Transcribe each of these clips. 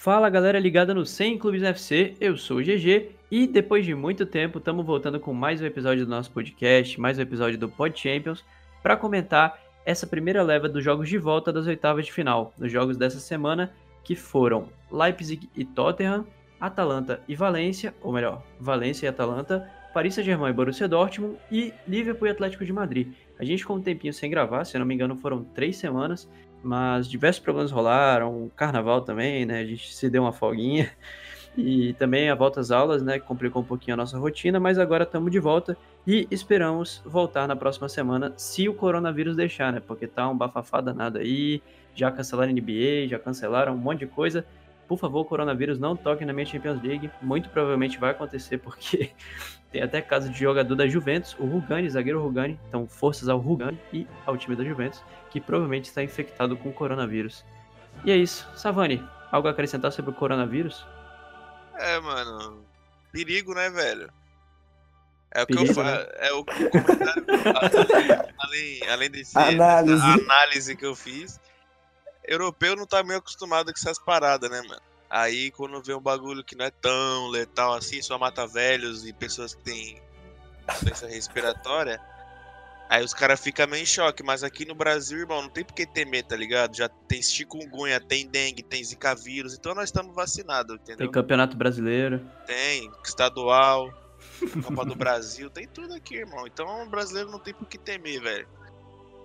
Fala galera ligada no 100 Clubes FC, eu sou o GG e depois de muito tempo estamos voltando com mais um episódio do nosso podcast, mais um episódio do Pod Champions, para comentar essa primeira leva dos jogos de volta das oitavas de final, nos jogos dessa semana que foram Leipzig e Tottenham, Atalanta e Valência, ou melhor, Valência e Atalanta, Paris Saint-Germain e Borussia Dortmund e Liverpool e Atlético de Madrid. A gente ficou um tempinho sem gravar, se eu não me engano foram três semanas, mas diversos problemas rolaram, carnaval também, né? A gente se deu uma folguinha. E também a volta às aulas, né? Complicou um pouquinho a nossa rotina, mas agora estamos de volta e esperamos voltar na próxima semana, se o coronavírus deixar, né? Porque tá um bafafá danado aí, já cancelaram NBA, já cancelaram um monte de coisa. Por favor, coronavírus, não toque na minha Champions League. Muito provavelmente vai acontecer, porque tem até caso de jogador da Juventus, o Rugani, zagueiro Rugani. Então, forças ao Rugani e ao time da Juventus que provavelmente está infectado com coronavírus. E é isso. Savani, algo a acrescentar sobre o coronavírus? É, mano. Perigo, né, velho? É o Perigo, que eu falo. Né? É o comentário. além, além desse análise. análise que eu fiz. Europeu não tá meio acostumado com essas paradas, né, mano? Aí quando vê um bagulho que não é tão letal assim, só mata velhos e pessoas que têm doença respiratória Aí os caras ficam meio em choque, mas aqui no Brasil, irmão, não tem por que temer, tá ligado? Já tem chikungunya, tem dengue, tem zika vírus, então nós estamos vacinados, entendeu? Tem campeonato brasileiro. Tem, estadual, Copa do Brasil, tem tudo aqui, irmão. Então o brasileiro não tem por que temer, velho.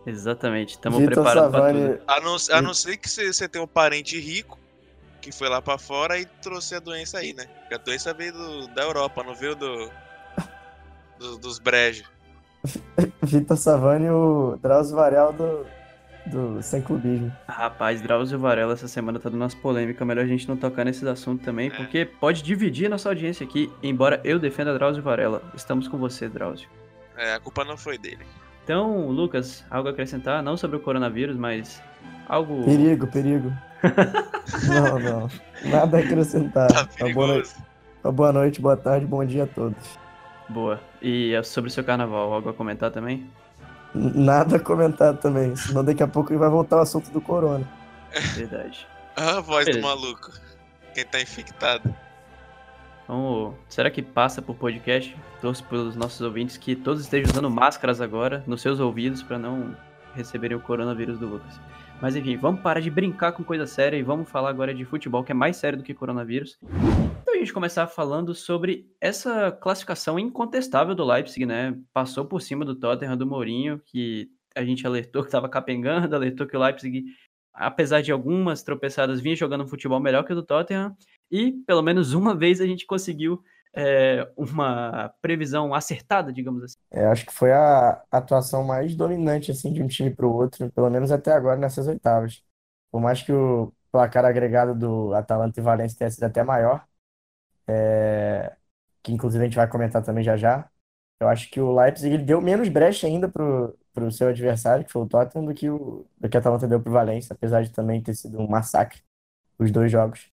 Exatamente, estamos preparados pra tudo. A não, a não ser que você tenha um parente rico que foi lá para fora e trouxe a doença aí, né? Porque a doença veio do, da Europa, não veio do, do dos brejos. Vitor Savani e o Drauzio Varela do, do Sem Clubismo. Rapaz, Drauzio Varela essa semana tá dando umas polêmicas. Melhor a gente não tocar nesses assuntos também, é. porque pode dividir a nossa audiência aqui. Embora eu defenda Drauzio Varela. Estamos com você, Drauzio. É, a culpa não foi dele. Então, Lucas, algo a acrescentar? Não sobre o coronavírus, mas algo. Perigo, perigo. não, não. Nada a acrescentar. Tá boa, noite, boa noite, boa tarde, bom dia a todos. Boa. E é sobre o seu carnaval, algo a comentar também? Nada a comentar também, senão daqui a pouco ele vai voltar ao assunto do corona. Verdade. ah, a voz Beleza. do maluco. Quem tá infectado. Vamos... Será que passa por podcast? Torço pelos nossos ouvintes que todos estejam usando máscaras agora nos seus ouvidos para não receberem o coronavírus do Lucas. Mas enfim, vamos parar de brincar com coisa séria e vamos falar agora de futebol, que é mais sério do que coronavírus. Então a gente começar falando sobre essa classificação incontestável do Leipzig, né? Passou por cima do Tottenham, do Mourinho, que a gente alertou que estava capengando, alertou que o Leipzig, apesar de algumas tropeçadas, vinha jogando um futebol melhor que o do Tottenham. E pelo menos uma vez a gente conseguiu é, uma previsão acertada, digamos assim? É, acho que foi a atuação mais dominante assim de um time para o outro, pelo menos até agora nessas oitavas. Por mais que o placar agregado do Atalanta e Valência tenha sido até maior, é, que inclusive a gente vai comentar também já já, eu acho que o Leipzig ele deu menos brecha ainda pro, pro seu adversário, que foi o Tottenham, do que o do que a Atalanta deu pro Valência, apesar de também ter sido um massacre os dois jogos.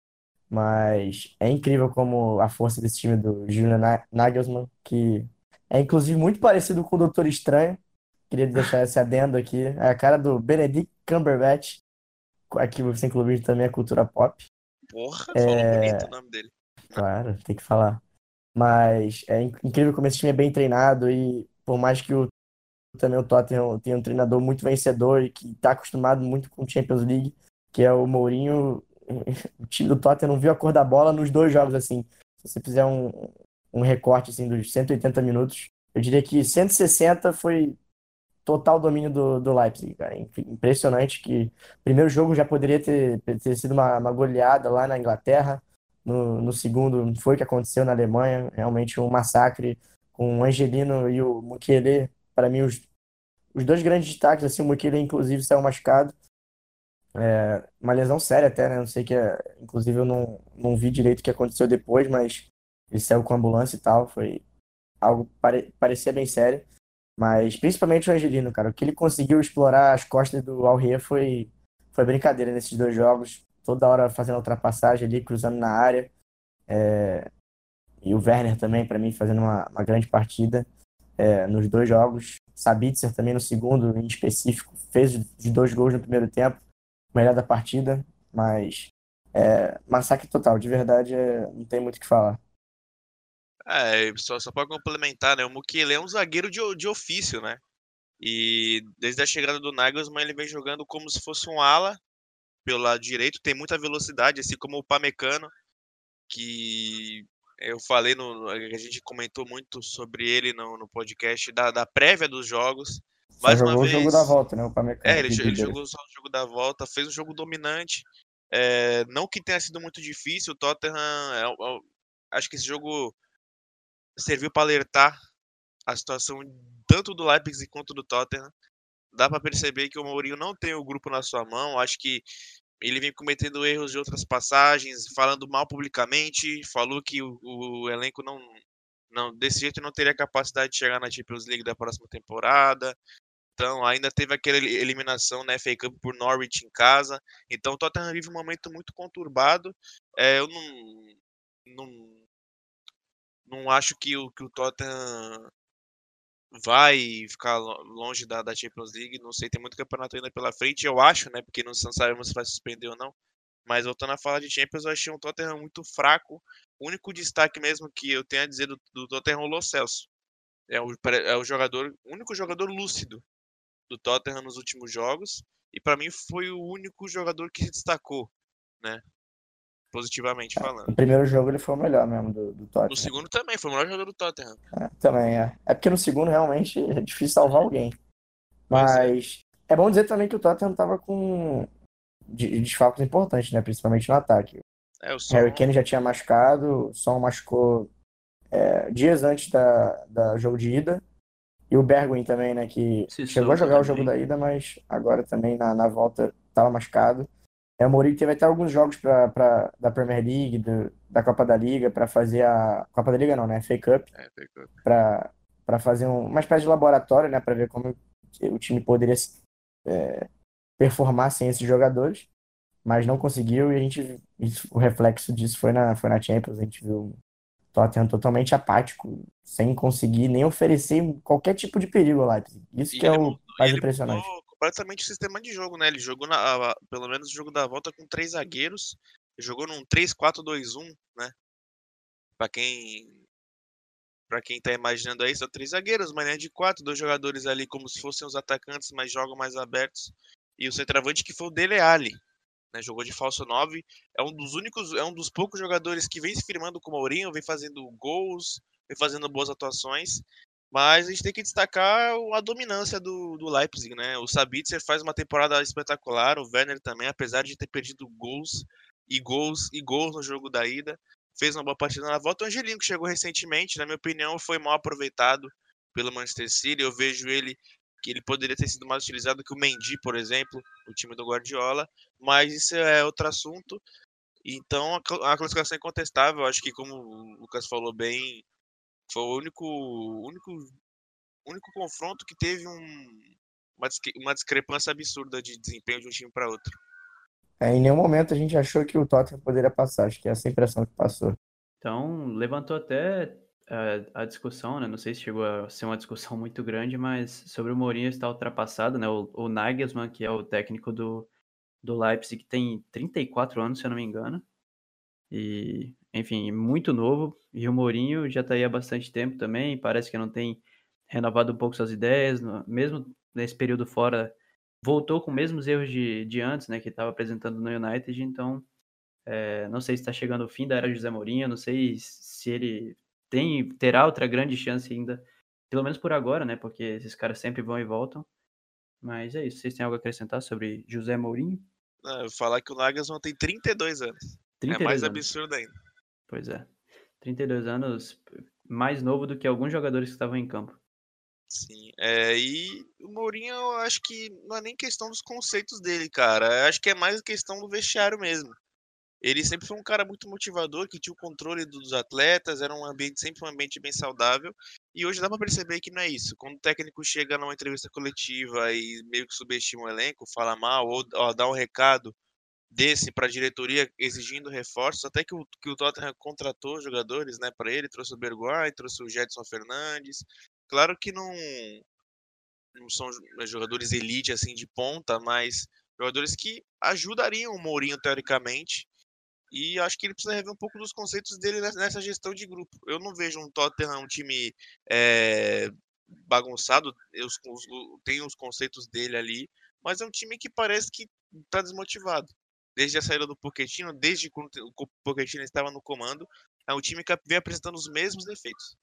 Mas é incrível como a força desse time do Julian Nagelsmann, que é inclusive muito parecido com o Doutor Estranho. Queria deixar esse adendo aqui. É a cara do Benedict Cumberbatch. Aqui Sem Clubismo também é cultura pop. Porra, é... bonito o nome dele. Claro, tem que falar. Mas é incrível como esse time é bem treinado e por mais que o também o Tottenham tenha um treinador muito vencedor e que está acostumado muito com Champions League, que é o Mourinho, o time do Tottenham não viu a cor da bola nos dois jogos, assim. Se você fizer um, um recorte, assim, dos 180 minutos, eu diria que 160 foi total domínio do, do Leipzig, cara. Impressionante que primeiro jogo já poderia ter, ter sido uma, uma goleada lá na Inglaterra. No, no segundo foi o que aconteceu na Alemanha, realmente um massacre com o Angelino e o Mukiele, para mim os, os dois grandes destaques, assim, o Mukiele inclusive saiu machucado, é, uma lesão séria até, né? Não sei que, é, inclusive eu não, não vi direito o que aconteceu depois, mas ele saiu com a ambulância e tal, foi algo pare, parecia bem sério. Mas principalmente o Angelino, cara, o que ele conseguiu explorar as costas do Alria foi foi brincadeira nesses dois jogos, toda hora fazendo ultrapassagem ali, cruzando na área. É, e o Werner também, para mim, fazendo uma, uma grande partida é, nos dois jogos. Sabitzer também no segundo, em específico, fez os dois gols no primeiro tempo melhor da partida, mas é, massacre total, de verdade, é, não tem muito o que falar. É, só, só para complementar, né? O Mukele é um zagueiro de, de ofício, né? E desde a chegada do Nagelsmann ele vem jogando como se fosse um ala pelo lado direito, tem muita velocidade, assim como o Pamecano, que eu falei no. A gente comentou muito sobre ele no, no podcast da, da prévia dos jogos. Só Mais jogou uma vez, o jogo da volta, né? O Pamecano. É, ele, ele jogou só o jogo da volta, fez um jogo dominante. É, não que tenha sido muito difícil, o Tottenham. É, é, acho que esse jogo serviu para alertar a situação tanto do Leipzig quanto do Tottenham. Dá para perceber que o Mourinho não tem o grupo na sua mão. Acho que ele vem cometendo erros de outras passagens, falando mal publicamente, falou que o, o elenco não, não desse jeito não teria capacidade de chegar na Champions League da próxima temporada. Então, ainda teve aquela eliminação na FA Cup por Norwich em casa. Então, o Tottenham vive um momento muito conturbado. É, eu não, não, não acho que o, que o Tottenham vai ficar longe da, da Champions League. Não sei, tem muito campeonato ainda pela frente. Eu acho, né? Porque não sabemos se vai suspender ou não. Mas voltando a falar de Champions, eu achei um Tottenham muito fraco. O único destaque mesmo que eu tenho a dizer do, do Tottenham é o Lo Celso. É o, é o jogador, o único jogador lúcido do Tottenham nos últimos jogos. E para mim foi o único jogador que se destacou, né? positivamente falando. No primeiro jogo ele foi o melhor mesmo do, do Tottenham. No segundo também, foi o melhor jogador do Tottenham. É, também é. É porque no segundo realmente é difícil salvar alguém. É. Mas é. é. bom dizer também que o Tottenham tava com desfalques importantes, né? Principalmente no ataque. É, o Son... Harry Kane já tinha machucado, o Son machucou é, dias antes da, da jogo de ida. E o Bergwijn também, né? Que Se chegou a jogar também. o jogo da ida, mas agora também na, na volta tava machucado. É, o Mourinho teve até alguns jogos pra, pra, da Premier League, do, da Copa da Liga, para fazer a. Copa da Liga não, né? FA Cup. É, FA Cup. Pra, pra fazer um, uma espécie de laboratório, né? Pra ver como o time poderia é, performar sem esses jogadores. Mas não conseguiu e a gente. Isso, o reflexo disso foi na, foi na Champions. A gente viu o Tottenham totalmente apático, sem conseguir nem oferecer qualquer tipo de perigo ao Leipzig. Isso e que é o mais impressionante. Completamente o sistema de jogo, né? Ele jogou, na, a, pelo menos, o jogo da volta com três zagueiros. Jogou num 3-4-2-1, né? Pra quem. Pra quem tá imaginando aí, são três zagueiros, mas é de quatro, dois jogadores ali como se fossem os atacantes, mas jogam mais abertos. E o centroavante que foi o Dele Alli, né? Jogou de falso 9. É um dos únicos, é um dos poucos jogadores que vem se firmando com o Mourinho, vem fazendo gols, vem fazendo boas atuações. Mas a gente tem que destacar a dominância do, do Leipzig, né? O Sabitzer faz uma temporada espetacular, o Werner também, apesar de ter perdido gols e gols e gols no jogo da ida, fez uma boa partida na volta. O Angelino, que chegou recentemente, na minha opinião, foi mal aproveitado pelo Manchester City. Eu vejo ele que ele poderia ter sido mais utilizado que o Mendy, por exemplo, o time do Guardiola, mas isso é outro assunto. Então a classificação é incontestável, acho que como o Lucas falou bem, foi o único, único, único confronto que teve um, uma, uma discrepância absurda de desempenho de um time para outro. É, em nenhum momento a gente achou que o Tottenham poderia passar, acho que é essa impressão que passou. Então, levantou até uh, a discussão, né? Não sei se chegou a ser uma discussão muito grande, mas sobre o Mourinho estar ultrapassado, né? O, o Nagelsmann, que é o técnico do, do Leipzig, tem 34 anos, se eu não me engano. E enfim, muito novo. E o Mourinho já está aí há bastante tempo também. Parece que não tem renovado um pouco suas ideias, mesmo nesse período fora, voltou com os mesmos erros de, de antes, né, que estava apresentando no United. Então, é, não sei se está chegando o fim da era José Mourinho, não sei se ele tem terá outra grande chance ainda, pelo menos por agora, né, porque esses caras sempre vão e voltam. Mas é isso. Vocês têm algo a acrescentar sobre José Mourinho? Não, falar que o Nagelsmann tem 32 anos. 32 é mais anos. absurdo ainda. Pois é. 32 anos, mais novo do que alguns jogadores que estavam em campo. Sim, é, e o Mourinho, eu acho que não é nem questão dos conceitos dele, cara. Eu acho que é mais questão do vestiário mesmo. Ele sempre foi um cara muito motivador, que tinha o controle dos atletas, era um ambiente sempre um ambiente bem saudável. E hoje dá para perceber que não é isso. Quando o técnico chega numa entrevista coletiva e meio que subestima o elenco, fala mal ou ó, dá um recado desse para a diretoria exigindo reforços, até que o, que o Tottenham contratou jogadores né, para ele, trouxe o Bergwijn, trouxe o Jetson Fernandes. Claro que não, não são jogadores elite assim de ponta, mas jogadores que ajudariam o Mourinho teoricamente. E acho que ele precisa rever um pouco dos conceitos dele nessa gestão de grupo. Eu não vejo um Tottenham um time é, bagunçado, tem os conceitos dele ali, mas é um time que parece que está desmotivado. Desde a saída do Pochettino, desde quando o Pochettino estava no comando, é um time que vem apresentando os mesmos defeitos.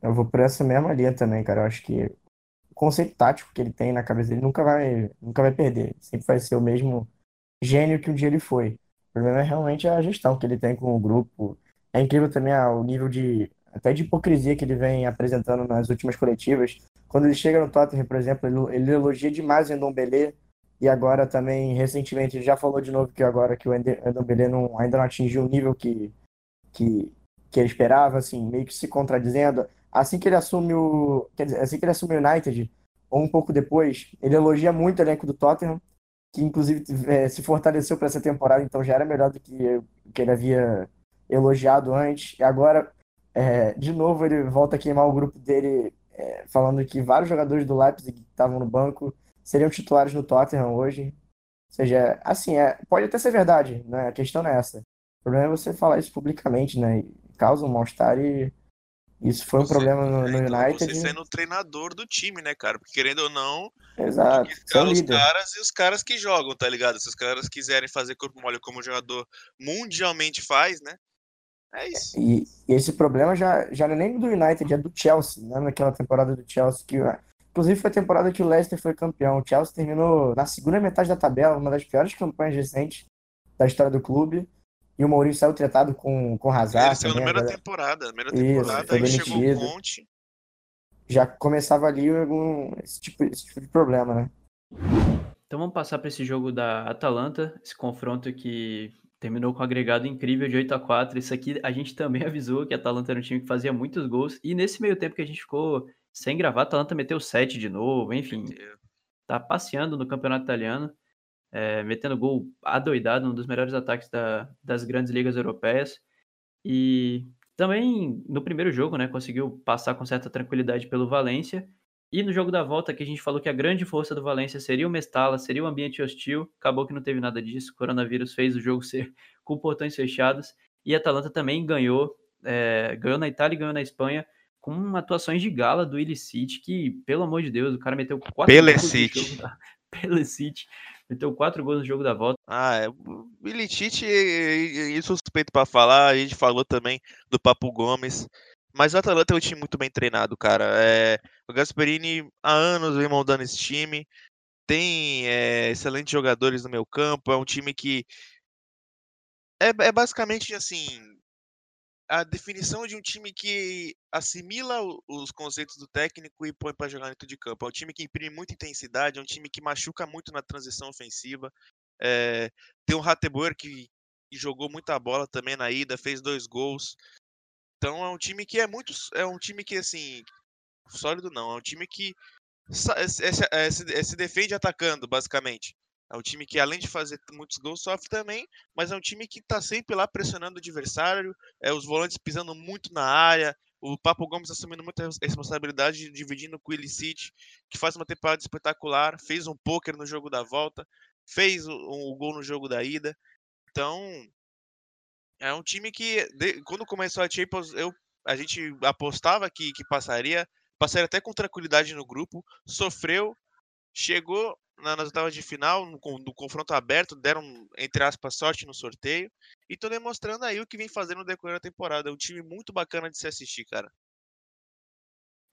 Eu vou por essa mesma linha também, cara. Eu acho que o conceito tático que ele tem na cabeça dele nunca vai, nunca vai perder. Sempre vai ser o mesmo gênio que um dia ele foi. O problema é realmente a gestão que ele tem com o grupo. É incrível também ah, o nível de até de hipocrisia que ele vem apresentando nas últimas coletivas. Quando ele chega no Tottenham, por exemplo, ele, ele elogia demais o Ndombele e agora também, recentemente, ele já falou de novo que agora que o Ndombele não, ainda não atingiu o nível que, que, que ele esperava, assim, meio que se contradizendo. Assim que ele assume o, dizer, assim que ele assume o United, ou um pouco depois, ele elogia muito o elenco do Tottenham, que inclusive é, se fortaleceu para essa temporada, então já era melhor do que, que ele havia elogiado antes. E agora, é, de novo, ele volta a queimar o grupo dele, é, falando que vários jogadores do Leipzig que estavam no banco seriam titulares no Tottenham hoje. Ou seja, assim, é, pode até ser verdade, né? a questão não é essa. O problema é você falar isso publicamente, né? E causa um mal-estar e isso foi um você, problema no, no então United. Você sendo o treinador do time, né, cara? Porque querendo ou não, Exato. escala os caras e os caras que jogam, tá ligado? Se os caras quiserem fazer corpo mole como o jogador mundialmente faz, né? É isso. E, e, esse problema já, já não é nem do United, é do Chelsea, né? Naquela temporada do Chelsea, que inclusive foi a temporada que o Leicester foi campeão. O Chelsea terminou na segunda metade da tabela, uma das piores campanhas recentes da história do clube. E o Mourinho saiu tratado com, com Hazard. Ele saiu na primeira temporada. primeira temporada, Isso, aí chegou um monte. Já começava ali algum, esse, tipo, esse tipo de problema, né? Então vamos passar para esse jogo da Atalanta, esse confronto que terminou com um agregado incrível de 8 a 4 Isso aqui a gente também avisou que a Atalanta era um time que fazia muitos gols. E nesse meio tempo que a gente ficou sem gravar, a Atalanta meteu 7 de novo, enfim. Tá passeando no campeonato italiano é, metendo gol adoidado, um dos melhores ataques da, das grandes ligas europeias. E também no primeiro jogo, né, conseguiu passar com certa tranquilidade pelo Valência. E no jogo da volta, que a gente falou que a grande força do Valência seria o Mestala, seria o ambiente hostil, acabou que não teve nada disso. O coronavírus fez o jogo ser com portões fechados. E a Atalanta também ganhou, é, ganhou na Itália e ganhou na Espanha, com atuações de gala do Illicit, que, pelo amor de Deus, o cara meteu quatro Pelecite. Pelecite meteu quatro gols no jogo da volta. Ah, é. O Militite, isso suspeito para falar, a gente falou também do Papo Gomes. Mas o Atalanta é um time muito bem treinado, cara. É, o Gasperini há anos vem montando esse time. Tem é, excelentes jogadores no meu campo. É um time que é, é basicamente assim a definição de um time que assimila os conceitos do técnico e põe para jogar dentro de campo. É um time que imprime muita intensidade, é um time que machuca muito na transição ofensiva. É, tem o Rateboer que, que jogou muita bola também na ida, fez dois gols. Então é um time que é muito. É um time que, assim. Sólido não, é um time que se, se, se defende atacando, basicamente. É um time que, além de fazer muitos gols, sofre também, mas é um time que está sempre lá pressionando o adversário, é, os volantes pisando muito na área, o Papo Gomes assumindo muita responsabilidade, dividindo com o Illicit, que faz uma temporada espetacular, fez um pôquer no jogo da volta, fez o, o gol no jogo da ida. Então, é um time que, de, quando começou a Champions, eu, a gente apostava que, que passaria, passaria até com tranquilidade no grupo, sofreu, chegou nas oitavas de final, no, no, confronto aberto, deram, entre aspas, sorte no sorteio. E estão demonstrando aí o que vem fazendo no decorrer da temporada. É um time muito bacana de se assistir, cara.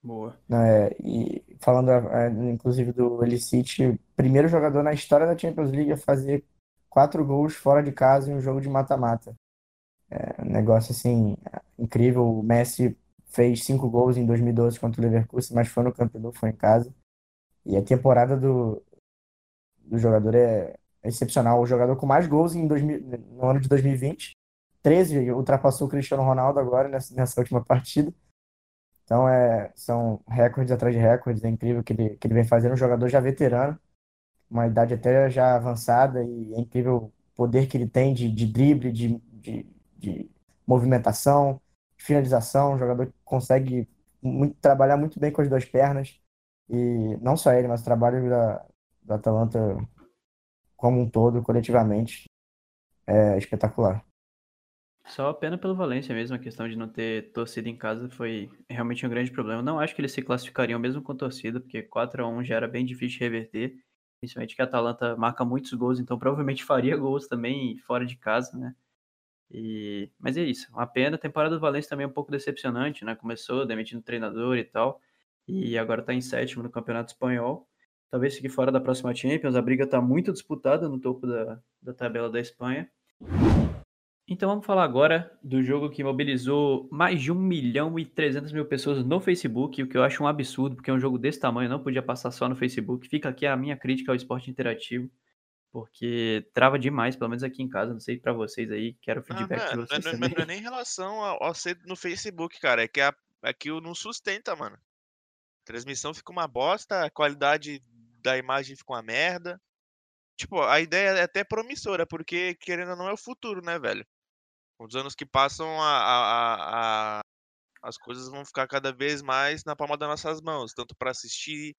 Boa. É, e falando, é, inclusive, do Elicite, primeiro jogador na história da Champions League a fazer quatro gols fora de casa em um jogo de mata-mata. É um negócio, assim, incrível. O Messi fez cinco gols em 2012 contra o Leverkusen, mas foi no campeonato, foi em casa. E a temporada do, do jogador é excepcional. O jogador com mais gols em 2000, no ano de 2020. 13 ultrapassou o Cristiano Ronaldo agora nessa, nessa última partida. Então é, são recordes atrás de recordes. É incrível que ele, que ele vem fazendo. Um jogador já veterano, uma idade até já avançada. E é incrível o poder que ele tem de, de drible, de, de, de movimentação, de finalização. Um jogador que consegue muito, trabalhar muito bem com as duas pernas. E não só ele, mas o trabalho da, do Atalanta como um todo, coletivamente. é espetacular. Só pena pelo Valência mesmo, a questão de não ter torcida em casa foi realmente um grande problema. Não acho que eles se classificariam mesmo com torcida, porque 4 a 1 já era bem difícil de reverter, principalmente que a Atalanta marca muitos gols, então provavelmente faria gols também fora de casa, né? E... Mas é isso, uma pena. A temporada do Valência também é um pouco decepcionante, né? Começou demitindo treinador e tal, e agora tá em sétimo no Campeonato Espanhol. Talvez fique fora da próxima Champions, a briga tá muito disputada no topo da, da tabela da Espanha. Então vamos falar agora do jogo que mobilizou mais de 1 milhão e 300 mil pessoas no Facebook, o que eu acho um absurdo, porque é um jogo desse tamanho não podia passar só no Facebook. Fica aqui a minha crítica ao esporte interativo, porque trava demais, pelo menos aqui em casa, não sei para vocês aí, quero Ah, feedback de mano, vocês não, não- também. não é nem em relação ao, ao ser no Facebook, cara. É que a, aquilo não sustenta, mano. A transmissão fica uma bosta, a qualidade da imagem fica uma merda. Tipo, a ideia é até promissora, porque querendo ou não é o futuro, né, velho? Com os anos que passam, a, a- a- a- as coisas vão ficar cada vez mais na palma das nossas mãos, tanto pra assistir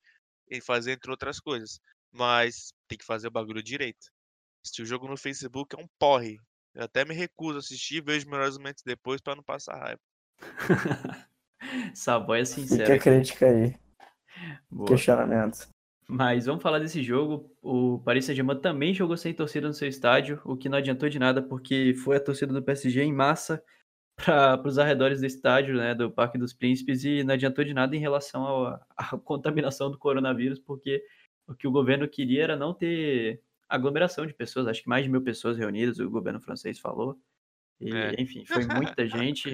e fazer, entre outras coisas. Mas tem que fazer o bagulho direito. Assistir o jogo no Facebook é um porre. Eu até me recuso a assistir, vejo melhores momentos depois pra não passar raiva. Savoia é Fica sincero a aqui. crítica aí, Boa. questionamento. Mas vamos falar desse jogo. O Paris Saint-Germain também jogou sem torcida no seu estádio, o que não adiantou de nada, porque foi a torcida do PSG em massa para os arredores do estádio, né, do Parque dos Príncipes, e não adiantou de nada em relação à contaminação do coronavírus, porque o que o governo queria era não ter aglomeração de pessoas, acho que mais de mil pessoas reunidas, o governo francês falou. E, É. enfim, foi muita gente.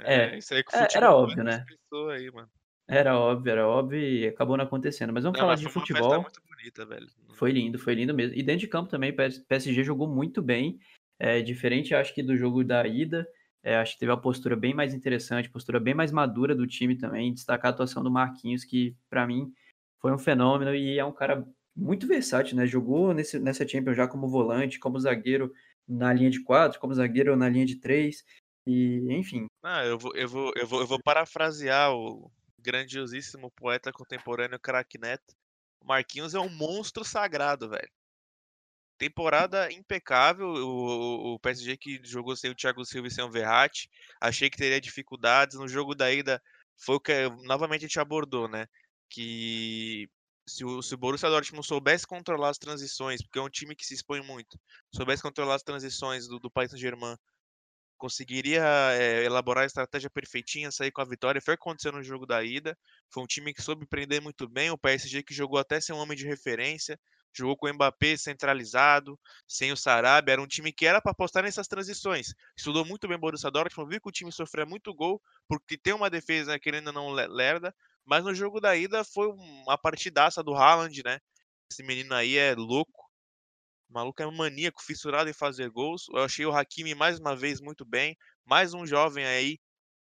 É, É, isso aí com é, era futebol óbvio, não né? aí, mano. Era óbvio, era óbvio e acabou não acontecendo. Mas vamos Não, falar mas de foi uma festa futebol. muito bonita, velho. Foi lindo, foi lindo mesmo. E dentro de campo também, PS- PSG jogou muito bem. É, diferente, acho que, do jogo da ida. É, acho que teve uma postura bem mais interessante, postura bem mais madura do time também. Destacar a atuação do Marquinhos, que para mim foi um fenômeno e é um cara muito versátil, né? Jogou nesse, nessa Champions já como volante, como zagueiro na linha de quatro, como zagueiro na linha de três. E, enfim, Ah, eu vou, eu vou, eu vou, eu vou parafrasear o grandiosíssimo poeta contemporâneo craque Neto. Marquinhos é um monstro sagrado, velho. Temporada impecável. O- o PSG que jogou sem o Thiago Silva e sem o Verratti. Achei que teria dificuldades. No jogo da ida, foi o que novamente a gente abordou, né? Que se o, se o Borussia Dortmund soubesse controlar as transições, porque é um time que se expõe muito, soubesse controlar as transições do, do Paris Saint-Germain conseguiria eh, elaborar a estratégia perfeitinha, sair com a vitória. Foi o que aconteceu no jogo da ida. Foi um time que soube prender muito bem. O PSG que jogou até sem um homem de referência. Jogou com o Mbappé centralizado, sem o Sarabia. Era um time que era para apostar nessas transições. Estudou muito bem o Borussia Dortmund. Viu que o time sofria muito gol, porque tem uma defesa que ainda não le- lerda. Mas no jogo da ida foi uma partidaça do Haaland, né? Esse menino aí é louco. O maluco é um maníaco, fissurado em fazer gols. Eu achei o Hakimi mais uma vez muito bem. Mais um jovem aí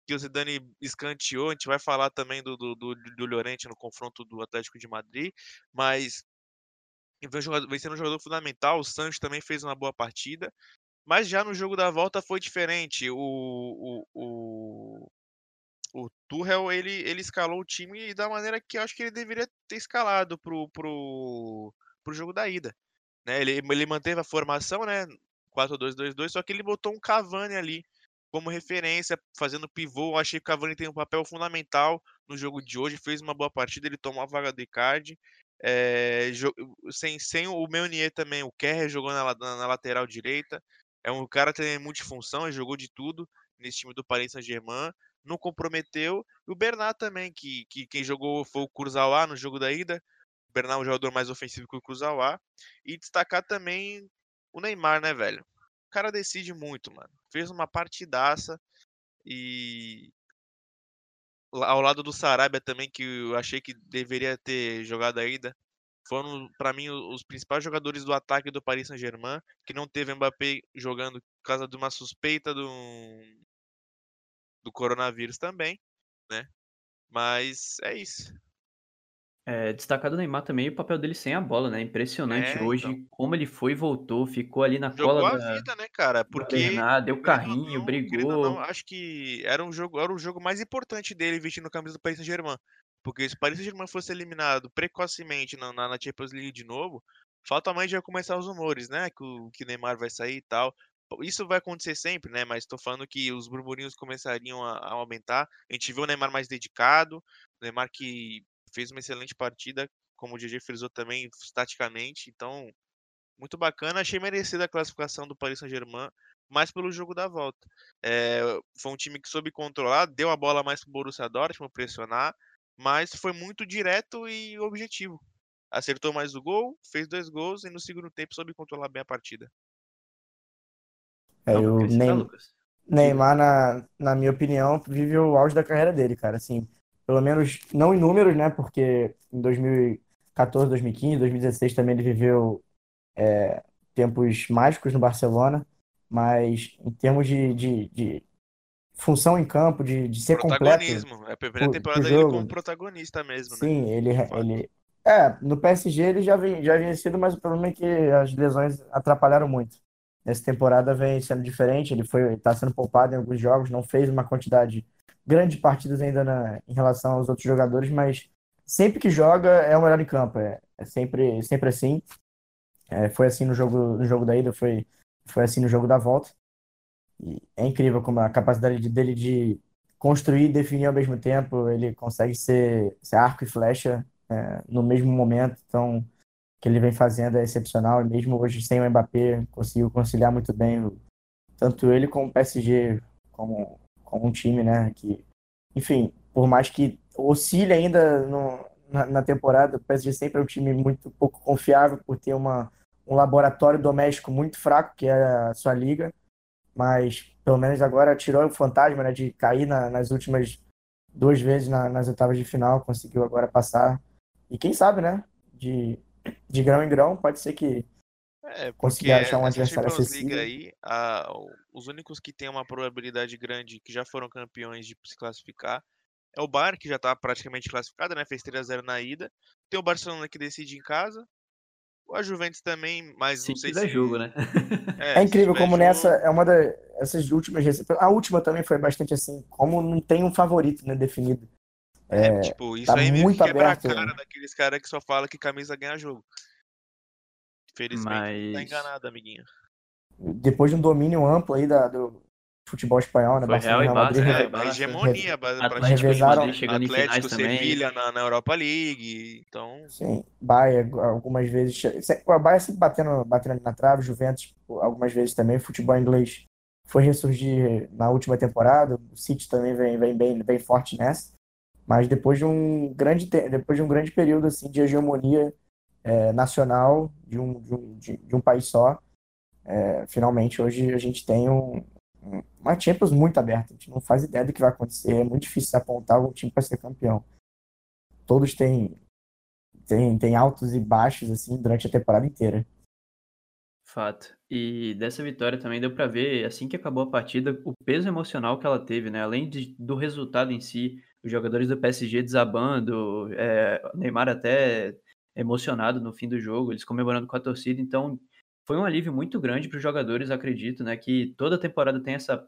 que o Zidane escanteou. A gente vai falar também do, do, do, do Llorente no confronto do Atlético de Madrid. Mas vem, sendo um jogador fundamental. O Sancho também fez uma boa partida. Mas já no jogo da volta foi diferente. O, o, o, o Tuchel, ele, ele escalou o time da maneira que eu acho que ele deveria ter escalado pro, pro, pro jogo da ida. Né? Ele, ele manteve a formação, né? 4-2-2-2, só que ele botou um Cavani ali como referência, fazendo pivô. Eu achei que o Cavani tem um papel fundamental no jogo de hoje, fez uma boa partida, ele tomou a vaga do Icardi. É, sem, sem o Meunier também, o Kerr jogou na, na, na lateral direita. É um cara que tem multifunção, jogou de tudo nesse time do Paris Saint-Germain. Não comprometeu. E o Bernat também, que, que quem jogou foi o Kurzawa no jogo da ida. O Bernat é um jogador mais ofensivo que o Kurzawa. E destacar também o Neymar, né, velho? O cara decide muito, mano. Fez uma partidaça e ao lado do Sarabia também, que eu achei que deveria ter jogado ainda. Foram, pra mim, os principais jogadores do ataque do Paris Saint-Germain, que não teve Mbappé jogando por causa de uma suspeita do, do coronavírus também, né? Mas é isso. É, destacar do Neymar também o papel dele sem a bola, né? Impressionante É, hoje então. como ele foi e voltou, ficou ali na Jogou cola a da, vida, né, cara? Porque Bernat, deu carrinho, não, querendo ou não, brigou. acho que era um jogo, era o jogo mais importante dele vestindo a camisa do Paris Saint-Germain. Porque se o Paris Saint-Germain fosse eliminado precocemente na, na na Champions League de novo, Falta mais já começar os rumores, né? Que o que Neymar vai sair e tal. Isso vai acontecer sempre, né? Mas tô falando que os burburinhos começariam a, a aumentar. A gente viu o Neymar mais dedicado, o Neymar que fez uma excelente partida, como o GG frisou também, taticamente. Então, muito bacana. Achei merecida a classificação do Paris Saint-Germain, mais pelo jogo da volta. É, foi um time que soube controlar, deu a bola mais pro Borussia Dortmund pressionar, mas foi muito direto e objetivo. Acertou mais o gol, fez dois gols e no segundo tempo soube controlar bem a partida. É, o Neymar, Neymar na, na minha opinião, vive o auge da carreira dele, cara. Assim, pelo menos não em números, né? Porque em 2014, 2015, 2016 também ele viveu é, tempos mágicos no Barcelona, mas em termos de, de, de função em campo, de, de ser completo. É a primeira temporada dele como protagonista mesmo, Sim, né? ele, ele. É, no PSG ele já, vem, já vinha sido, mas o problema é que as lesões atrapalharam muito. Nessa temporada vem sendo diferente, ele foi está sendo poupado em alguns jogos, não fez uma quantidade grande de partidas ainda na, em relação aos outros jogadores, mas sempre que joga é o melhor em campo, é, é sempre, sempre assim. É, foi assim no jogo, no jogo da ida, foi, foi assim no jogo da volta. E é incrível como a capacidade dele de construir e definir ao mesmo tempo, ele consegue ser, ser arco e flecha é, no mesmo momento, então que ele vem fazendo é excepcional, e mesmo hoje sem o Mbappé, conseguiu conciliar muito bem tanto ele como o PSG, como um time, né, que, enfim, por mais que oscile ainda no, na, na, temporada, o PSG sempre é um time muito pouco confiável por ter uma, um laboratório doméstico muito fraco, que é a sua liga, mas pelo menos agora tirou o fantasma né, de cair na, nas últimas duas vezes na, nas oitavas de final, conseguiu agora passar. E quem sabe, né? De, de grão em grão, pode ser que é, consiga achar um adversário acessível. Aí, a, os únicos que têm uma probabilidade grande, que já foram campeões de se classificar, é o Bayern, que já está praticamente classificado, né? Fez 3x0 na ida. Tem o Barcelona que decide em casa. A Juventus também, mas se não sei se. jogo, né? É, é incrível como jogo... nessa é uma dessas últimas A última também foi bastante assim, como não tem um favorito né, definido. É, é tipo, isso tá aí muito quebra aberto, a cara né? daqueles caras que só fala que camisa ganha jogo. Felizmente, mas... tá enganado, amiguinho. Depois de um domínio amplo aí da, do, futebol espanhol, né? Foi Real e Barça, é, a hegemonia, praticamente. Revezaram, Atlético, Sevilha na, na, Europa League, então... Sim, Bayern algumas vezes, o Bayern sempre batendo, batendo na trave, Juventus algumas vezes também, futebol inglês foi ressurgir na última temporada, o City também vem, vem bem, bem forte nessa, mas depois de um grande, depois de um grande período assim, de hegemonia é, nacional de um, de um, de, de um país só, é, finalmente hoje a gente tem um, uma Champions muito aberta. A gente não faz ideia do que vai acontecer. É muito difícil apontar algum time para ser campeão. Todos têm, têm, têm altos e baixos assim durante a temporada inteira. Fato. E dessa vitória também deu para ver, assim que acabou a partida, o peso emocional que ela teve, né? Além de, do resultado em si, os jogadores do PSG desabando, é, Neymar até emocionado no fim do jogo, eles comemorando com a torcida. Então, foi um alívio muito grande para os jogadores, acredito, né? Que toda temporada tem essa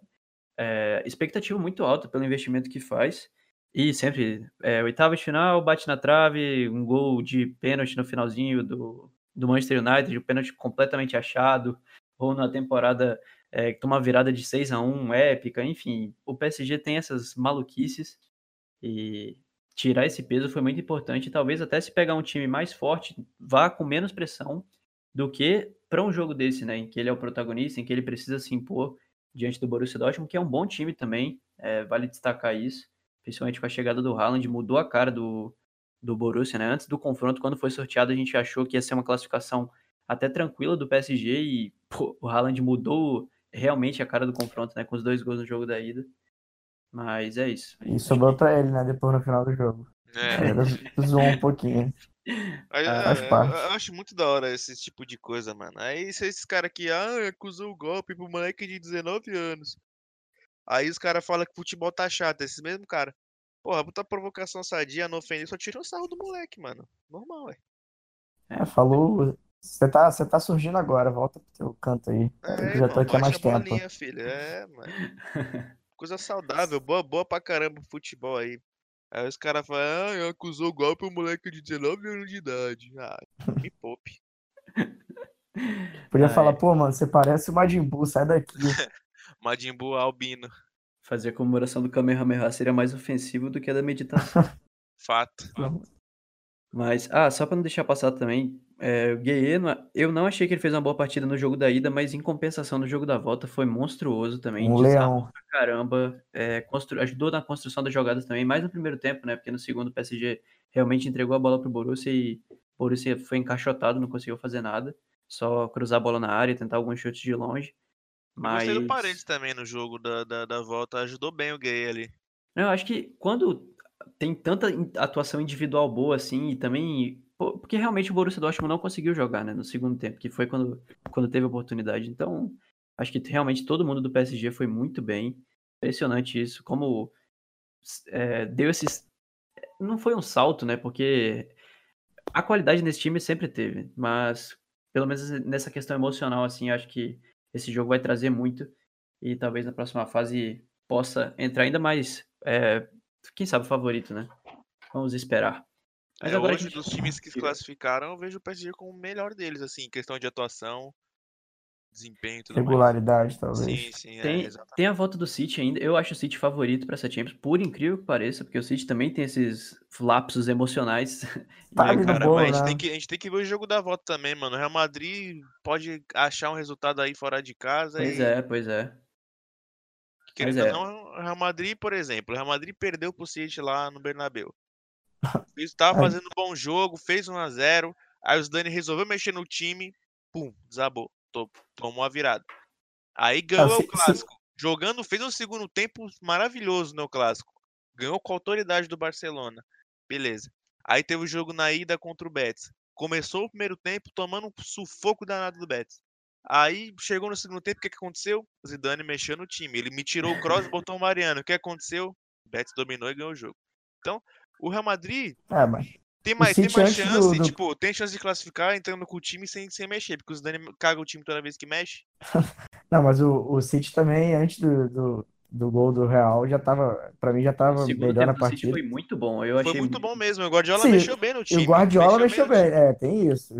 é, expectativa muito alta pelo investimento que faz. E sempre, é, oitava de final, bate na trave, um gol de pênalti no finalzinho do, do Manchester United, um pênalti completamente achado, ou na temporada é, que toma virada de 6 a 1 épica, enfim, o PSG tem essas maluquices e tirar esse peso foi muito importante. Talvez até se pegar um time mais forte, vá com menos pressão do que para um jogo desse, né, em que ele é o protagonista, em que ele precisa se impor diante do Borussia Dortmund, que é um bom time também, é, vale destacar isso, principalmente com a chegada do Haaland, mudou a cara do, do Borussia, né, antes do confronto, quando foi sorteado, a gente achou que ia ser uma classificação até tranquila do PSG e pô, o Haaland mudou realmente a cara do confronto, né, com os dois gols no jogo da ida, mas é isso. E sobrou para ele, né, depois no final do jogo. É. Zoou um pouquinho. Aí, ah, eu, eu, acho muito da hora esse tipo de coisa, mano. Aí esses caras que ah, acusou o golpe pro moleque de 19 anos. Aí os caras falam que futebol tá chato. Esses mesmo cara. Porra, puta provocação sadia, não ofender, só tira o sarro do moleque, mano. Normal, ué. É, falou. Você tá, você tá surgindo agora, volta pro teu canto aí. É, eu já tô aqui há mais tempo. Bolinha, filho. É, mano. Coisa saudável, boa, boa pra caramba o futebol aí. Aí os caras falam, ah, acusou o golpe um moleque de 19 anos de idade. Ah, me poupe. Podia Ah, falar, é. pô, mano, você parece o Majin Buu, sai daqui. Majin Buu albino. Fazer a comemoração do Kamehameha seria mais ofensivo do que a da meditação. Fato. Mas, ah, só pra não deixar passar também, é, o Gueye, eu não achei que ele fez uma boa partida no jogo da ida, mas em compensação no jogo da volta foi monstruoso também. Um desarmou leão. pra caramba, é, constru- ajudou na construção das jogadas também, mais no primeiro tempo, né? Porque no segundo o PSG realmente entregou a bola pro Borussia e o Borussia foi encaixotado, não conseguiu fazer nada, só cruzar a bola na área, tentar alguns chutes de longe. Eu Mas Gostei do Paredes também no jogo da, da, da volta. Ajudou bem o Gay ali. Eu acho que quando tem tanta atuação individual boa assim, e também. Porque realmente o Borussia Dortmund não conseguiu jogar, né, no segundo tempo, que foi quando, quando teve a oportunidade. Então, acho que realmente todo mundo do PSG foi muito bem. Impressionante isso. Como é, deu esses. Não foi um salto, né? Porque a qualidade nesse time sempre teve, mas pelo menos nessa questão emocional, assim, acho que esse jogo vai trazer muito e talvez na próxima fase possa entrar ainda mais, é, quem sabe, favorito, né? Vamos esperar. Mas É, agora hoje, gente- dos times que se classificaram, eu vejo o PSG como o melhor deles, assim, em questão de atuação, desempenho tudo mais. Regularidade, talvez. Sim, sim, é, Tem, exatamente. tem a volta do City ainda. Eu acho o City favorito para essa Champions, por incrível que pareça, porque o City também tem esses lapsos emocionais. Tá E Cara, mas a gente, né? tem que, a gente tem que ver o jogo da volta também, mano. O Real Madrid pode achar um resultado aí fora de casa Pois e, é, pois é. querendo é. não, o Real Madrid, por exemplo, o Real Madrid perdeu pro City lá no Bernabéu. Isso tava fazendo um bom jogo, fez 1 a 0 aí o Zidane resolveu mexer no time, pum, desabou, to- tomou a virada. Aí ganhou se- o se- clássico. Jogando, fez um segundo tempo maravilhoso no clássico. Ganhou com a autoridade do Barcelona. Beleza. Aí teve o jogo na ida contra o Betis. Começou o primeiro tempo tomando um sufoco danado do Betis. Aí chegou no segundo tempo, o que, que aconteceu? O Zidane mexeu no time. Ele me tirou o cross e botou o Mariano. O que aconteceu? O Betis dominou e ganhou o jogo. Então, o Real Madrid É, mas tem mais, tem mais chance, do- do- tipo, tem chance de classificar entrando com o time sem, sem mexer, porque o Zidane caga o time toda vez que mexe. Não, mas o, o City também, antes do, do, do gol do Real, já tava, pra mim já tava segundo melhor na tempo do City partida. foi muito bom. Eu Foi achei muito bom mesmo. O Guardiola Sim, mexeu bem no time. o Guardiola mexeu bem, time. é, tem isso.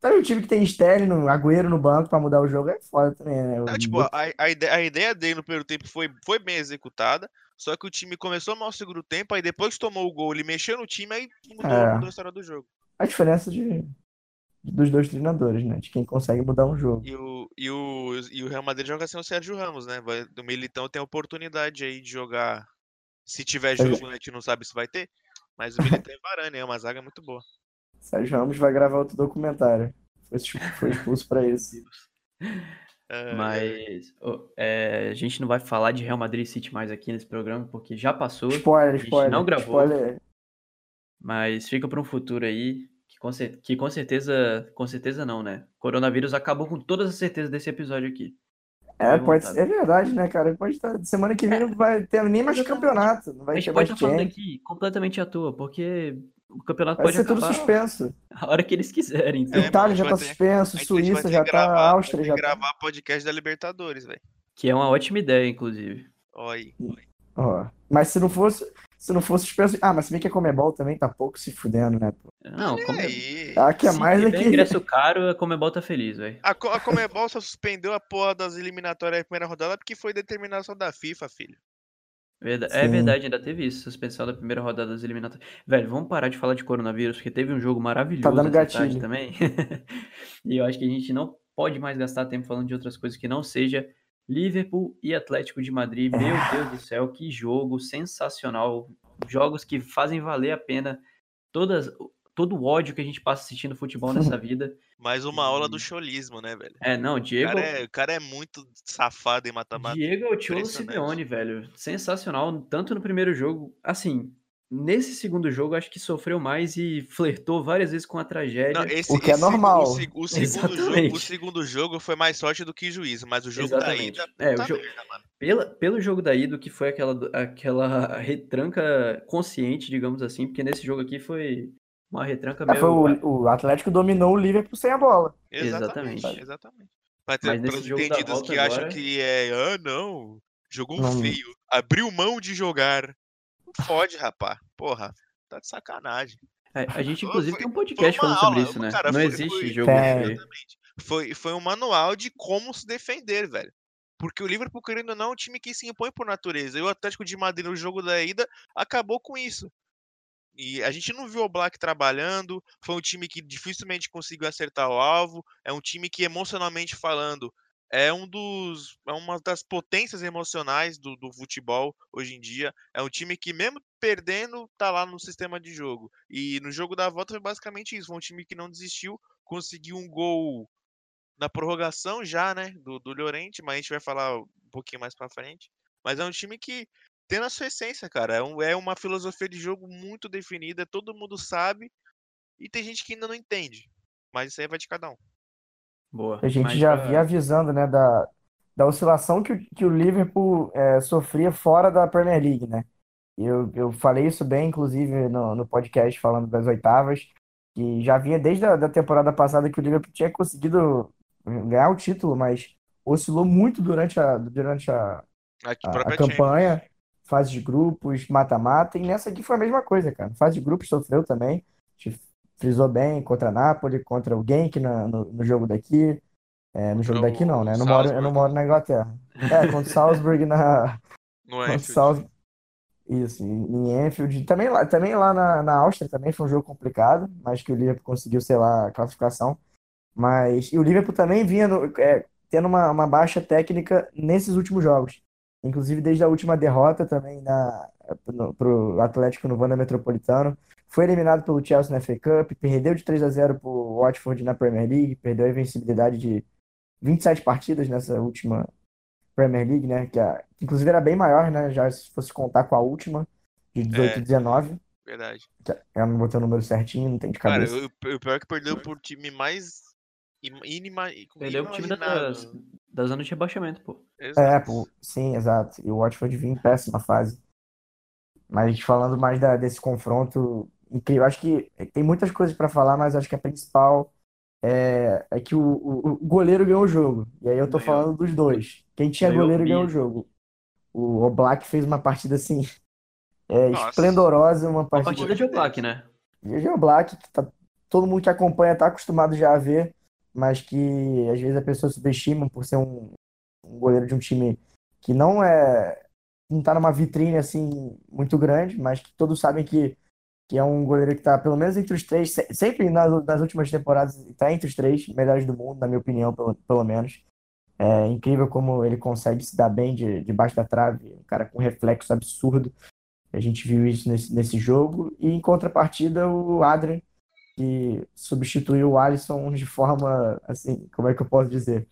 Sabe o time que tem Sterling, no- Agüero no banco pra mudar o jogo é foda também, né? Ah, tipo, a, a, ideia, a ideia dele no primeiro tempo foi, foi bem executada, só que o time começou mal o segundo tempo, aí depois que tomou o gol, ele mexeu no time, aí mudou, É. mudou a história do jogo. a diferença de, dos dois treinadores, né? De quem consegue mudar um jogo. E o, e o, e o Real Madrid joga sem o Sérgio Ramos, né? Vai, o Militão tem a oportunidade aí de jogar. Se tiver Sérgio- jogo, né, a gente não sabe se vai ter. Mas o Militão é Varane, é uma zaga muito boa. Sérgio Ramos vai gravar outro documentário. Foi, foi expulso pra isso. É, Mas ô, é, a gente não vai falar de Real Madrid e City mais aqui nesse programa, porque já passou. Spoiler, gente spoiler. não gravou. Spoiler. Mas fica para um futuro aí, que com, que com certeza, com certeza não, né? Coronavírus acabou com todas as certezas desse episódio aqui. É, pode ser, é verdade, né, cara? Pode estar. Semana que vem não vai ter nem mais campeonato. Não A vai gente ter pode estar falando Champions. aqui completamente à toa, porque o campeonato Vai pode ser tudo acabar suspenso. a hora que eles quiserem. Então, É, Itália já tá ter- suspenso, Suíça já tá, gravar- vai Áustria já que tá. gravar podcast da Libertadores, velho. que é uma ótima ideia, inclusive. Aí. Ó, Mas se não fosse, se não fosse suspenso. Ah, mas se bem que a Comebol também tá pouco se fudendo, né? pô? Não, E como aí? Ah, que é se mais aqui. ingresso caro, a Comebol tá feliz, velho. A, Co- a Comebol só suspendeu a porra das eliminatórias da primeira rodada porque foi determinação da FIFA, filho. Verda- É verdade, ainda teve isso, suspensão da primeira rodada das eliminatórias. Velho, vamos parar de falar de coronavírus, porque teve um jogo maravilhoso Tá dando gatilho. também. e eu acho que a gente não pode mais gastar tempo falando de outras coisas que não seja Liverpool e Atlético de Madrid. Meu Deus do céu, que jogo sensacional. Jogos que fazem valer a pena todas, todo o ódio que a gente passa assistindo futebol nessa vida. Mais uma aula do E- cholismo, né, velho? É, não, O Diego, cara é, o cara é muito safado em mata-mata. Diego é o Cholo Impressionante. Simeone, velho. Sensacional, tanto no primeiro jogo, assim, nesse segundo jogo acho que sofreu mais e flertou várias vezes com a tragédia. Não, esse, O que é esse normal. O, seg- o segundo jogo, Exatamente. o segundo jogo foi mais sorte do que juízo, mas o jogo Exatamente. da ida. É, o puta jogo- merda. Pela, pelo jogo da ida, que foi aquela, aquela retranca consciente, digamos assim, porque nesse jogo aqui foi uma retranca É, meio. foi o, o Atlético dominou o Liverpool sem a bola. Exatamente. Exatamente. Mas nesse para os jogo da entendidos que acham agora- que é. Ah, não. Jogou Não. feio. Abriu mão de jogar. Não Fode, rapá. Porra. Tá de sacanagem. É, a gente, inclusive, foi, tem um podcast falando aula, sobre isso, né? Cara, não foi, existe foi, jogo é, foi, foi um manual de como se defender, velho. Porque o Liverpool, querendo ou não, é um time que se impõe por natureza. E o Atlético de Madrid, no jogo da ida, acabou com isso. E a gente não viu o Black trabalhando. Foi um time que dificilmente conseguiu acertar o alvo. É um time que, emocionalmente falando, é um dos é uma das potências emocionais do, do futebol hoje em dia. É um time que, mesmo perdendo, tá lá no sistema de jogo. E no jogo da volta foi basicamente isso. Foi um time que não desistiu, conseguiu um gol na prorrogação já, né, do, do Llorente, mas a gente vai falar um pouquinho mais para frente. Mas é um time que tem na sua essência, cara. É, um, é uma filosofia de jogo muito definida, todo mundo sabe, e tem gente que ainda não entende. Mas isso aí vai de cada um. Boa. A gente já pra... via avisando, né, da, da oscilação que, que o Liverpool é, sofria fora da Premier League, né? Eu, eu falei isso bem, inclusive, no, no podcast falando das oitavas, que já vinha desde a da temporada passada que o Liverpool tinha conseguido ganhar o título, mas oscilou muito durante a, durante a, a, a campanha, fase de grupos, mata-mata, e nessa aqui foi a mesma coisa, cara. Fase de grupos sofreu também, a gente frisou bem contra a Napoli, contra o Genk no, no, no jogo daqui. É, no jogo daqui não, né? Eu não, moro, eu não moro na Inglaterra. É, contra o Salzburg na. No Anfield. Isso, em Enfield. Também lá, também lá na, na Áustria também foi um jogo complicado, mas que o Liverpool conseguiu, sei lá, a classificação. Mas. E o Liverpool também vinha no, é, tendo uma, uma baixa técnica nesses últimos jogos. Inclusive desde a última derrota também na, pro Atlético no Wanda Metropolitano. Foi eliminado pelo Chelsea na FA Cup, perdeu de 3 a 0 pro Watford na Premier League, perdeu a invencibilidade de 27 partidas nessa última Premier League, né? Que a, inclusive era bem maior, né? Já se fosse contar com a última, de 18 e 19. Verdade. Eu não botei o número certinho, não tem de cabeça. Cara, o pior é que perdeu por time mais Inima... Perdeu o time das, das zonas de rebaixamento, pô. Exato. É, pô, sim, exato. E o Watford vinha em péssima fase. Mas falando mais da, desse confronto incrível, acho que tem muitas coisas para falar, mas acho que a principal é, é que o, o, o, goleiro ganhou o jogo. E aí eu tô ganhou. falando dos dois. Quem tinha ganhou goleiro ganhou o jogo. O Oblak fez uma partida assim é, esplendorosa, uma partida. Uma partida de Oblak, né? De Oblak, que tá, todo mundo que acompanha tá acostumado já a ver mas que às vezes a pessoa subestima por ser um, um goleiro de um time que não é não tá numa vitrine assim muito grande, mas que todos sabem que, que é um goleiro que está pelo menos entre os três, sempre nas, nas últimas temporadas está entre os três melhores do mundo, na minha opinião, pelo, pelo menos. É incrível como ele consegue se dar bem de, debaixo da trave, um cara com reflexo absurdo. A gente viu isso nesse, nesse jogo. E em contrapartida, o Adrian, que substituiu o Alisson de forma, assim, como é que eu posso dizer?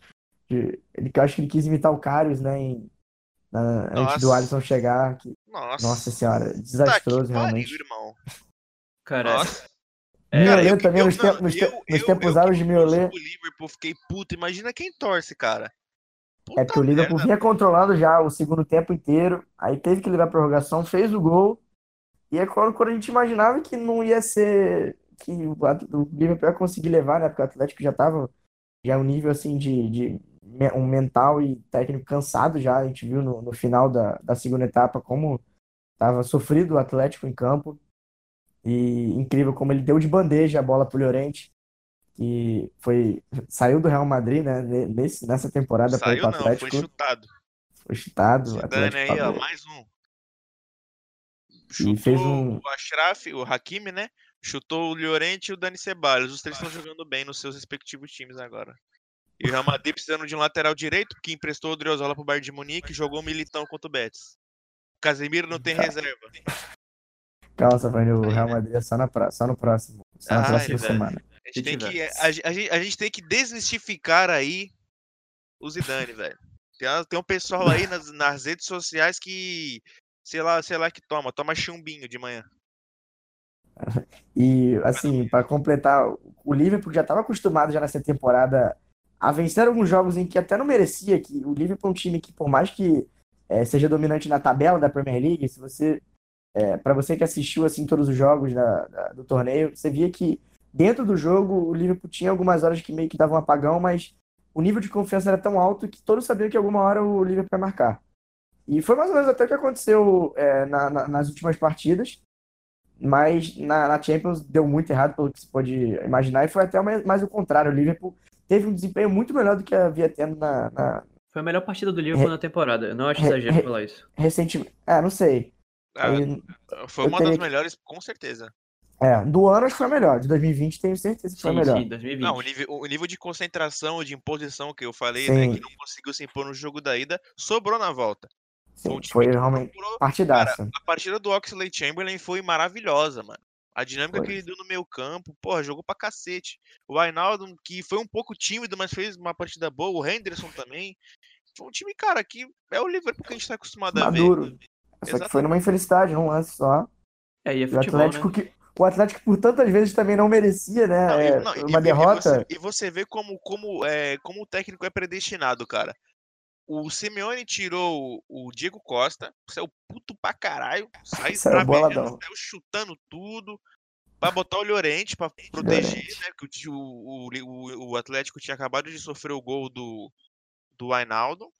De, ele, eu acho que ele quis imitar o Karius, né, em, na, antes do Alisson chegar. Que, nossa. nossa senhora, desastroso tá realmente. Pariu, irmão. Cara, nossa. É, cara, eu, também, eu, nos, te, nos, eu, nos tempos áureos de Miolet. O Liverpool fiquei puto, imagina quem torce, cara. Puta é porque o Liverpool merda. vinha controlando já o segundo tempo inteiro, aí teve que levar a prorrogação, fez o gol, e é quando, quando a gente imaginava que não ia ser que o, o Liverpool ia conseguir levar, né? Porque o Atlético já estava já um nível assim de, de um mental e técnico cansado já. A gente viu no, no final da, da segunda etapa como estava sofrido o Atlético em campo. E incrível como ele deu de bandeja a bola pro Llorente. E foi. Saiu do Real Madrid, né? Nesse, nessa temporada Saiu não, Atlético. foi chutado. Foi chutado. Zidane aí, ó, mais um. Chutou e fez um... o Ashraf, o Hakimi, né? Chutou o Llorente e o Dani Ceballos. Os três estão jogando bem nos seus respectivos times agora. E o Real Madrid precisando de um lateral direito, que emprestou o Driozola pro Bayern de Munique e jogou o Militão contra o Betis. O Casemiro não tem reserva. Calma, Safani, o Real Madrid é só, na pra... só no próximo. Só na Ai, próxima velho. semana. A gente, tem que, a, a, gente, a gente tem que desmistificar aí o Zidane, velho. Tem, tem um pessoal aí nas, nas redes sociais que, sei lá, sei lá que toma, toma chumbinho de manhã. E, assim, para completar, o Liverpool já estava acostumado já nessa temporada a vencer alguns jogos em que até não merecia, que o Liverpool é um time que, por mais que é, seja dominante na tabela da Premier League, se você, é, para você que assistiu assim todos os jogos da, da, do torneio, você via que dentro do jogo o Liverpool tinha algumas horas que meio que davam um apagão, mas o nível de confiança era tão alto que todos sabiam que alguma hora o Liverpool ia marcar. E foi mais ou menos até o que aconteceu é, na, na, nas últimas partidas Mas na, na Champions deu muito errado, pelo que se pode imaginar, e foi até mais, mais o contrário. O Liverpool teve um desempenho muito melhor do que havia tendo na, na Foi a melhor partida do Liverpool Re- na temporada. Eu não acho exagero Re- falar isso. recentemente. É, não sei. Ah, Aí, foi uma das que- melhores, com certeza. é, do ano acho que foi a melhor. De 2020 tenho certeza que foi a melhor. sim, 2020. Não, o nível, o nível de concentração, de imposição que eu falei, né, que não conseguiu se impor no jogo da ida, sobrou na volta. Foi um Sim, time foi realmente procurou- partidaça. A partida do Oxley Chamberlain foi maravilhosa, mano. A dinâmica Foi. que ele deu no meio campo, porra, jogou pra cacete. O Ainaldo, que foi um pouco tímido, mas fez uma partida boa. O Henderson também. Foi um time, cara, que é o Liverpool que a gente tá acostumado a ver. Maduro. Só que foi numa infelicidade, num lance só. É, e é E o futebol, Atlético né? que. O Atlético por tantas vezes também não merecia, né? Não, e- É, não, uma e- derrota. E você, e você vê como, como, é, como o técnico é predestinado, cara. O Simeone tirou o Diego Costa, saiu puto pra caralho, saiu Saiu boladão. saiu chutando tudo, pra botar o Llorente pra proteger, Llorente. né? Porque o, o, o, o Atlético tinha acabado de sofrer o gol do, do Ainaldo,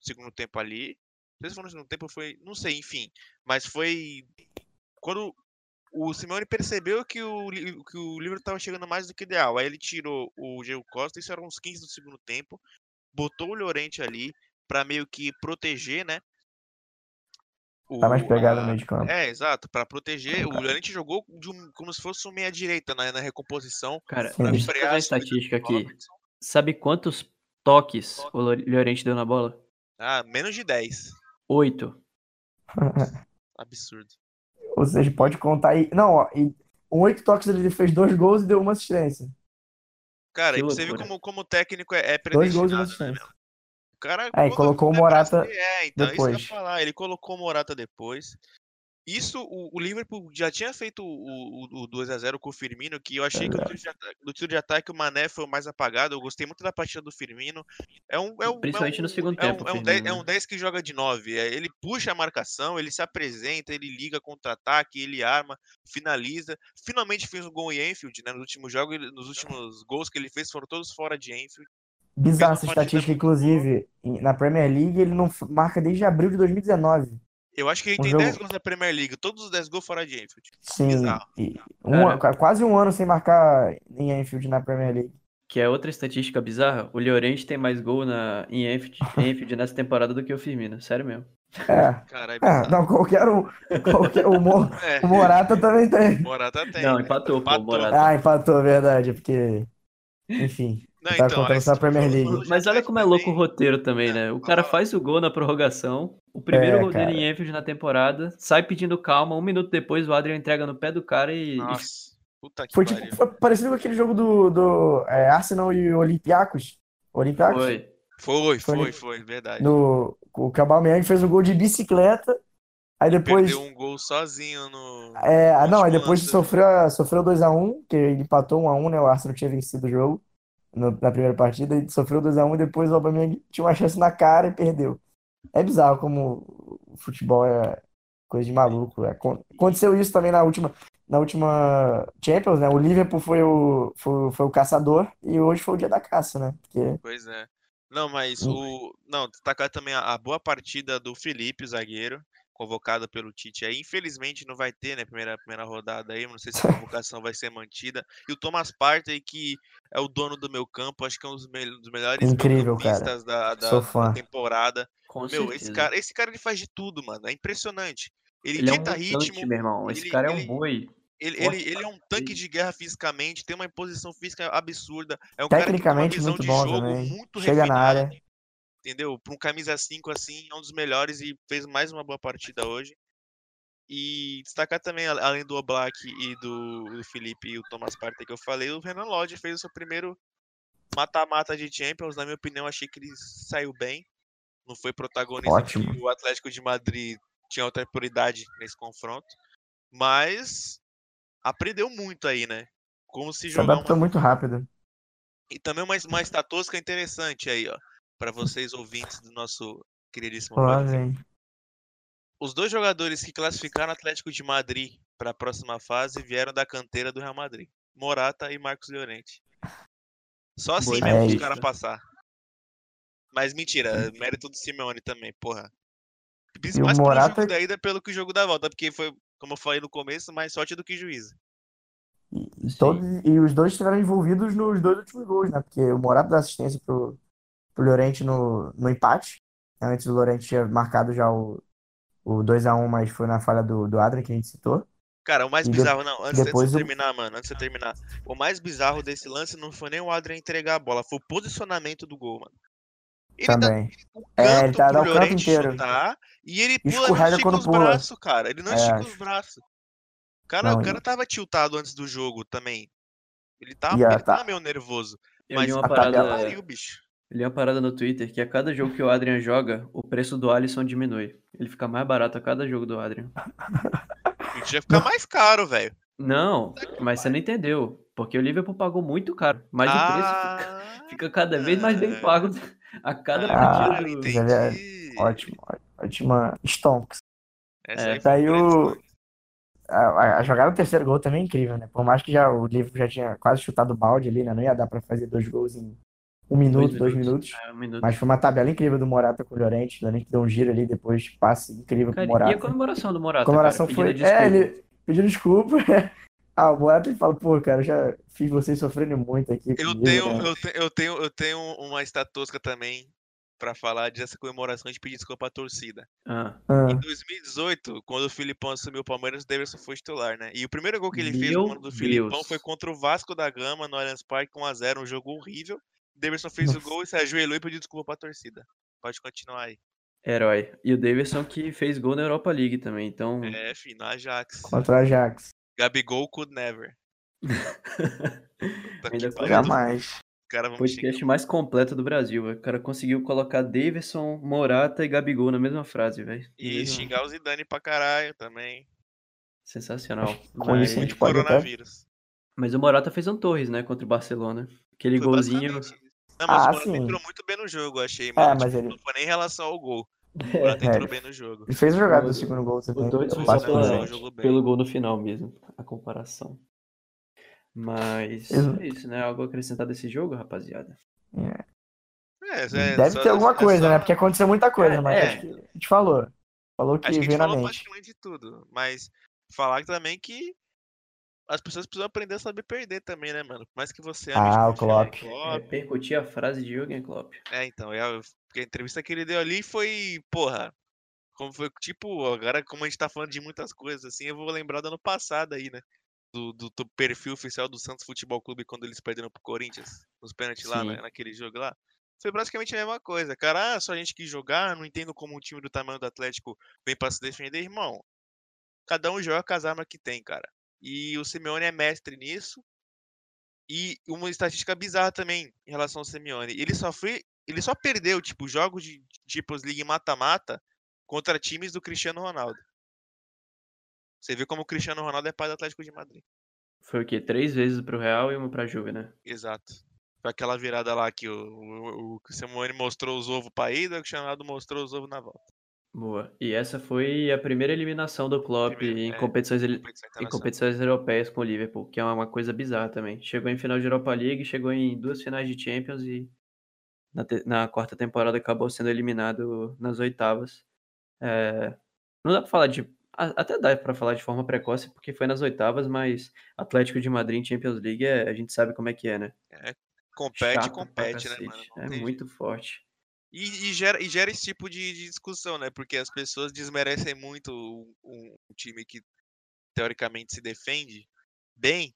segundo tempo ali. Não sei se foi no segundo tempo foi. Não sei, enfim. Mas foi. Quando o Simeone percebeu que o, que o Liverpool estava chegando mais do que ideal. Aí ele tirou o Diego Costa, isso era uns 15 do segundo tempo. Botou o Llorente ali pra meio que proteger, né? Tá mais o- pegado a- no meio de campo. É, exato, pra proteger. O Llorente jogou de um- como se fosse um meia-direita na, na recomposição. Cara, deixa eu fazer a estatística aqui. Sabe quantos toques o Lo- Llorente deu na bola? Ah, menos de 10. Oito. Absurdo. Ou seja, pode contar aí. Não, ó, em oito toques ele fez dois gols e deu uma assistência. Cara, Que e você viu como, como o técnico é, é Dois gols predestinado, né? O cara É, colocou o Morata É, então, isso que eu ia depois. falar. Ele colocou o Morata depois. Isso, o, o Liverpool já tinha feito o, o, o 2x0 com o Firmino, que eu achei que no tiro, de ataque, o Mané foi o mais apagado. Eu gostei muito da partida do Firmino. É um, é um, Principalmente é um, no segundo é um, tempo, É um, o 10, Firmino, é né? um 10 que joga de 9. É, Ele puxa a marcação, ele se apresenta, ele liga contra-ataque, ele arma, finaliza. Finalmente fez um gol em Enfield, né? Nos últimos jogos, nos últimos gols que ele fez foram todos fora de Enfield. Bizarra essa estatística, inclusive, na Premier League ele não marca desde abril de 2019. Eu acho que ele Um tem jogo- 10 gols na Premier League, todos os 10 gols fora de Enfield. Sim, Bizarro. e um qua- quase um ano sem marcar em Anfield na Premier League. Que é outra estatística bizarra. O Llorente tem mais gol na, em Enfield, Enfield nessa temporada do que o Firmino. Sério mesmo. É, Cara, é é, não, qualquer um. Qualquer, o, Mo- É, o Morata também tem. Morata tem. Não, né? empatou, pô, o Morata. Ah, empatou, verdade, porque. Enfim, Não, tá então, contando aí só a você Premier League. Mas olha como é louco o roteiro também, né? O cara faz o gol na prorrogação, o primeiro É, gol dele em Enfield na temporada, sai pedindo calma, um minuto depois o Adrian entrega no pé do cara e. Nossa, puta que Foi pariu. tipo, foi parecido com aquele jogo do, do é, Arsenal e Olympiacos. Olympiacos? foi. Foi, Foi foi, foi, verdade. No, o Aubameyang fez um gol de bicicleta. Aí depois. Perdeu um gol sozinho no. É, no não, aí depois lance. sofreu, a- sofreu 2x1, que ele empatou 1x1, né? O Arsenal tinha vencido o jogo no- na primeira partida, e sofreu 2x1 e depois o Aubameyang tinha uma chance na cara e perdeu. É bizarro como o futebol é coisa de maluco. é. Acon- Aconteceu isso também na última, na última Champions, né? O Liverpool foi o, foi, foi o caçador e hoje foi o dia da caça, né? Porque Pois é. Não, mas Hum. o. Não, destacar também a, a boa partida do Felipe, o zagueiro, convocado pelo Tite aí. Infelizmente não vai ter, né? Primeira, primeira rodada aí. Não sei se a convocação vai ser mantida. E o Thomas Partey, que é o dono do meu campo, acho que é um dos, mel- dos melhores Incrível, cara. da, da, da temporada. Com Meu, certeza. esse cara, esse cara ele faz de tudo, mano. É impressionante. Ele, Ele é um dita ritmo, meu irmão. Esse ele- cara é um boi. ele, ele, ele é um tanque de guerra fisicamente, tem uma imposição física absurda. É um cara que tem uma tecnicamente visão muito de bom jogo também. muito Chega na área. Entendeu? Para um camisa 5 assim, é um dos melhores e fez mais uma boa partida hoje. E destacar também, além do Oblak e do, do Felipe e o Thomas Partey que eu falei, o Renan Lodge fez o seu primeiro mata-mata de Champions. Na minha opinião, achei que ele saiu bem. Não foi protagonista Ótimo. o Atlético de Madrid tinha outra prioridade nesse confronto. Mas aprendeu muito aí, né? Como se Se jogar adaptou uma... muito rápido. E também uma, uma estatística interessante aí, ó. Para vocês ouvintes do nosso queridíssimo Lá vem. Os dois jogadores que classificaram o Atlético de Madrid para a próxima fase vieram da canteira do Real Madrid. Morata e Marcos Llorente. Só assim Boa mesmo os estatística. caras passar. Mas mentira, mérito do Simeone também, porra. E o Mais pelo Morata- jogo da ida pelo que o jogo da volta, porque foi como eu falei no começo, mais sorte do que juízo. E, e todos, e os dois estiveram envolvidos nos dois últimos gols, né? Porque o Morato dá assistência pro, pro Llorente no, no empate. Antes o Llorente tinha marcado já o, o 2x1, mas foi na falha do, do Adrian que a gente citou. Cara, o mais E de- bizarro, não, antes, antes de o- terminar, mano, antes de terminar. O mais bizarro desse lance não foi nem o Adrian entregar a bola, foi o posicionamento do gol, mano. Ele dá Também. o É, ele tá- dá pro o canto inteiro. chutar e ele pula, Escorrega não estica os pula. braços, cara. Ele não É, estica acho. os braços. Cara, Não, o cara e- tava tiltado antes do jogo também. Ele tava, a- ele tava tá- meio nervoso. Eu Mas uma parada, pariu, bicho. Eu li uma parada no Twitter que a cada jogo que o Adrian joga, o preço do Alisson diminui. Ele fica mais barato a cada jogo do Adrian. A gente ia ficar mais caro, velho. Não, mas você não entendeu. Porque o Liverpool pagou muito caro. Mas o preço fica, Ah, fica cada vez mais bem pago a cada Ah, partida. do- entendi. Ótimo, ótima Stonks. Essa É, daí grande o- a- a jogada do terceiro gol também é incrível, né? Por mais que já, o Liverpool já tinha quase chutado o balde ali, né? Não ia dar pra fazer dois gols em um minuto, dois minutos. É, um minuto. Mas foi uma tabela incrível do Morata com o Llorente. O Llorente deu um giro ali, depois passe incrível pro Cara, e a Morata. comemoração do Morata, A comemoração cara? foi. É, ele pediu desculpa. Ah, o Morata ele fala, pô, cara, eu já fiz vocês sofrendo muito aqui. Eu comigo, tenho, eu, te- eu tenho, eu tenho uma estatusca também pra falar dessa comemoração de pedir desculpa à torcida. Ah, Ah, Em 2018, quando o Filipão assumiu o Palmeiras, o Davidson foi titular, né? E o primeiro gol que ele fez Meu no mano do Filipão foi contra o Vasco da Gama no Allianz Parque 1x0, um jogo horrível. O Davidson fez o Nossa. gol e se ajoelhou e pediu desculpa pra torcida. Pode continuar aí. herói. E o Davidson que fez gol na Europa League também, então. É, fi, no Ajax. contra o Ajax. Gabigol could never. Ainda pariu, Jamais. Me podcast xingar. mais completo do Brasil. velho. O cara conseguiu colocar Davidson, Morata e Gabigol na mesma frase, velho. E Mesma- xingar o Zidane pra caralho também. Sensacional. Com Mas, isso a gente pode até- coronavírus. mas o Morata fez um Torres, né, contra o Barcelona. Aquele Foi golzinho. isso. Não, mas Ah, o Morata entrou muito bem no jogo, eu achei, mano. mas Tipo, ele- Não foi nem em relação ao gol. O Morata É. entrou bem no jogo. Ele fez a jogada do segundo gol também. O Torres eu foi pela- bem. pelo gol no final mesmo, a comparação. Mas Exato. é isso, né? Algo a acrescentar desse jogo, rapaziada? É, é, Deve só- ter alguma é coisa, só- né? Porque aconteceu muita coisa, É, mas é. acho que a gente falou. Falou que Acho que a gente falou mente. praticamente de tudo. Mas falar também que as pessoas precisam aprender a saber perder também, né, mano? Por mais que você Ah, o tipo, Klopp. Klopp, Repercutir a frase de Jürgen Klopp. É, então, é, a- porque a entrevista que ele deu ali foi, porra, como foi, tipo, agora como a gente tá falando de muitas coisas, assim, eu vou lembrar do ano passado aí, né? Do, do, do perfil oficial do Santos Futebol Clube quando eles perderam pro Corinthians, nos pênaltis lá, né, naquele jogo lá. Foi praticamente a mesma coisa. Cara, ah, só a gente quis jogar, não entendo como um time do tamanho do Atlético vem pra se defender, irmão. Cada um joga com as armas que tem, cara. E o Simeone é mestre nisso. E uma estatística bizarra também em relação ao Simeone. Ele só foi, ele só perdeu, tipo, jogos de Champions League mata-mata contra times do Cristiano Ronaldo. Você vê como o Cristiano Ronaldo é pai do Atlético de Madrid. Foi o quê? Três vezes pro Real e uma pra Juve, né? Exato. Foi aquela virada lá que o, o, o Simeone mostrou os ovos pra ida, o Cristiano Ronaldo mostrou os ovos na volta. Boa. E essa foi a primeira eliminação do Klopp Primeiro, em é, competições, ele- competição em internacional. competições europeias com o Liverpool, que é uma coisa bizarra também. Chegou em final de Europa League, chegou em duas finais de Champions e na, te- na quarta temporada acabou sendo eliminado nas oitavas. É, não dá pra falar de. a- Até dá pra falar de forma precoce, porque foi nas oitavas, mas Atlético de Madrid em Champions League é- a gente sabe como é que é, né? Compete, Chato pra compete, né, cacete. mano? Não É tem muito forte. E, e gera, e gera esse tipo de, de discussão, né? Porque as pessoas desmerecem muito um, um time que teoricamente se defende bem.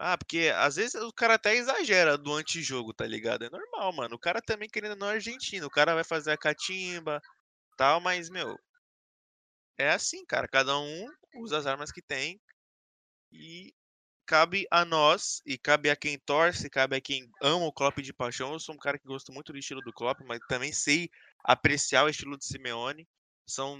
Ah, porque às vezes o cara até exagera do antijogo, tá ligado? É normal, mano. O cara também querendo não é argentino. O cara vai fazer a catimba tal, mas, meu. É assim, cara. Cada um usa as armas que tem. E cabe a nós, e cabe a quem torce, cabe a quem ama o Klopp de paixão. Eu sou um cara que gosto muito do estilo do Klopp, mas também sei apreciar o estilo de Simeone. São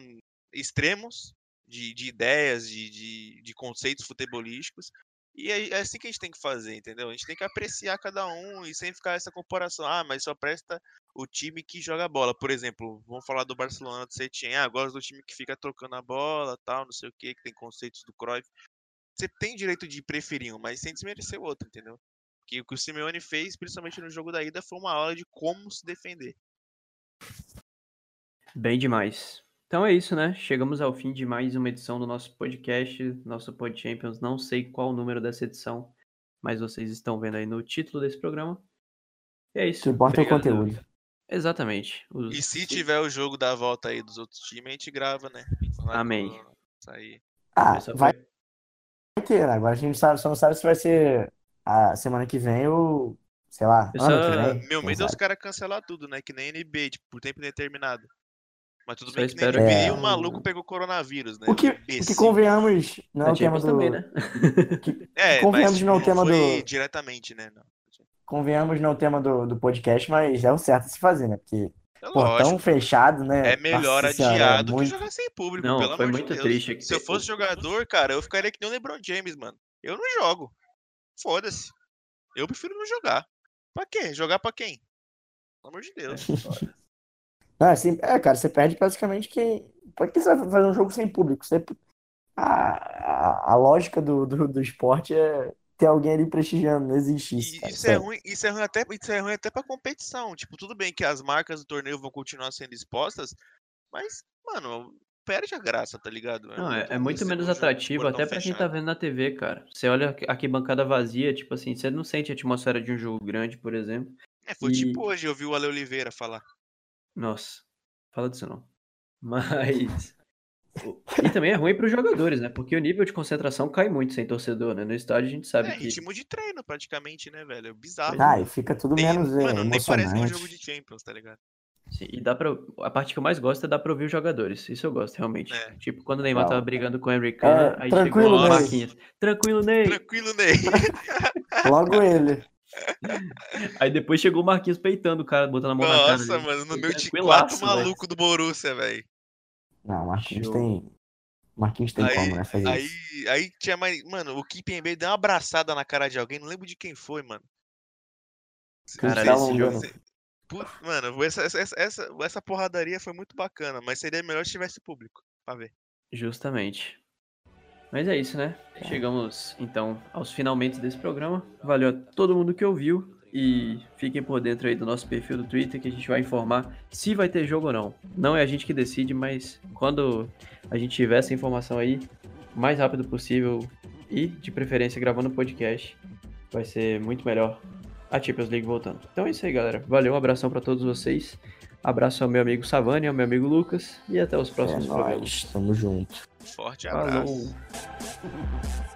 extremos de, de ideias, de, de, de conceitos futebolísticos. E é, é assim que a gente tem que fazer, entendeu? A gente tem que apreciar cada um e sem ficar essa comparação. Ah, mas só presta o time que joga bola. Por exemplo, vamos falar do Barcelona do Setien. Ah, gosto do time que fica trocando a bola, tal, não sei o que, que tem conceitos do Cruyff. Você tem direito de preferir um, mas sem desmerecer o outro, entendeu? Que o que o Simeone fez, principalmente no jogo da ida, foi uma aula de como se defender. Bem demais. Então é isso, né? Chegamos ao fim de mais uma edição do nosso podcast, nosso Pod Champions. Não sei qual o número dessa edição, mas vocês estão vendo aí no título desse programa. E é isso. Que importa o conteúdo. Exatamente. Os- E se tiver o jogo da volta aí dos outros times, a gente grava, né? Lá Amém. Isso aí. Ah, vai né? Agora a gente sabe, só não sabe se vai ser a semana que vem ou, sei lá, ano que É, vem. Meu medo é os caras cancelar tudo, né? Que nem NBA, tipo, por tempo indeterminado. Mas tudo Só bem que nem que- um maluco pegou coronavírus, né? O que, o que convenhamos não é o tema do. também, né? É, convenhamos mas não é o tema foi do- diretamente, né? Não. Convenhamos não é o tema do, do podcast, mas é o certo a se fazer, né? Porque É portão lógico. fechado, né? É melhor Nossa é adiado muito- que jogar sem público, Não, pelo foi amor muito de Deus. triste aqui. Se eu fosse jogador, cara, eu ficaria que nem o LeBron James, mano. Eu não jogo. Foda-se. Eu prefiro não jogar. Pra quê? Jogar pra quem? Pelo amor de Deus. Não, assim, é, cara, você perde praticamente quem. Por que você vai fazer um jogo sem público? Você... A, a, a lógica do, do, do esporte é ter alguém ali prestigiando, não existe isso. Cara, isso é sério. ruim, isso é ruim até, isso é ruim até pra competição. Tipo, tudo bem que as marcas do torneio vão continuar sendo expostas, mas, mano, perde a graça, tá ligado? Não, é, muito é ruim muito menos atrativo até pra quem tá vendo na TV, cara. Você olha aqui bancada vazia, tipo assim, você não sente a atmosfera de um jogo grande, por exemplo. É, foi tipo E- hoje, eu vi o Ale Oliveira falar. Nossa, fala disso não. Mas. E também é ruim pros jogadores, né? Porque o nível de concentração cai muito sem torcedor, né? No estádio a gente sabe É, que. ritmo de treino praticamente, né, velho? É bizarro. Ah, e fica tudo Nem- menos é, mano, nem parece um emocionante. jogo de Champions, tá ligado? Sim, e dá pra. A parte que eu mais gosto é dar pra ouvir os jogadores. Isso eu gosto, realmente. É. Tipo, quando o Neymar Não. tava brigando com o Henry Khan, É, aí tranquilo, chegou o Ney. Marquinhos. Tranquilo, Ney! Tranquilo, Ney. Logo ele. Aí depois chegou o Marquinhos peitando o cara, botando a mão na cara. Nossa, mano, no meu de tranquilaço, quatro maluco do Borussia, velho. Não, Marquinhos Show. tem. Marquinhos tem Aí, como, né? Fazer aí, isso. aí tinha mais. Mano, o Kimpembe deu uma abraçada na cara de alguém, não lembro de quem foi, mano. Caralho, estavam esse jogo. Put- Mano, essa, essa, essa, essa porradaria foi muito bacana, mas seria melhor se tivesse público, pra ver. Justamente. Mas é isso, né? Chegamos então aos finalmente desse programa. Valeu a todo mundo que ouviu e fiquem por dentro aí do nosso perfil do Twitter que a gente vai informar se vai ter jogo ou não. Não é a gente que decide, mas quando a gente tiver essa informação aí, o mais rápido possível e de preferência gravando podcast, vai ser muito melhor a Champions League voltando. Então é isso aí, galera. Valeu, um abração pra todos vocês. Abraço ao meu amigo Savani, ao meu amigo Lucas e até os É próximos programas. nóis, tamo junto. Forte abraço. Falou.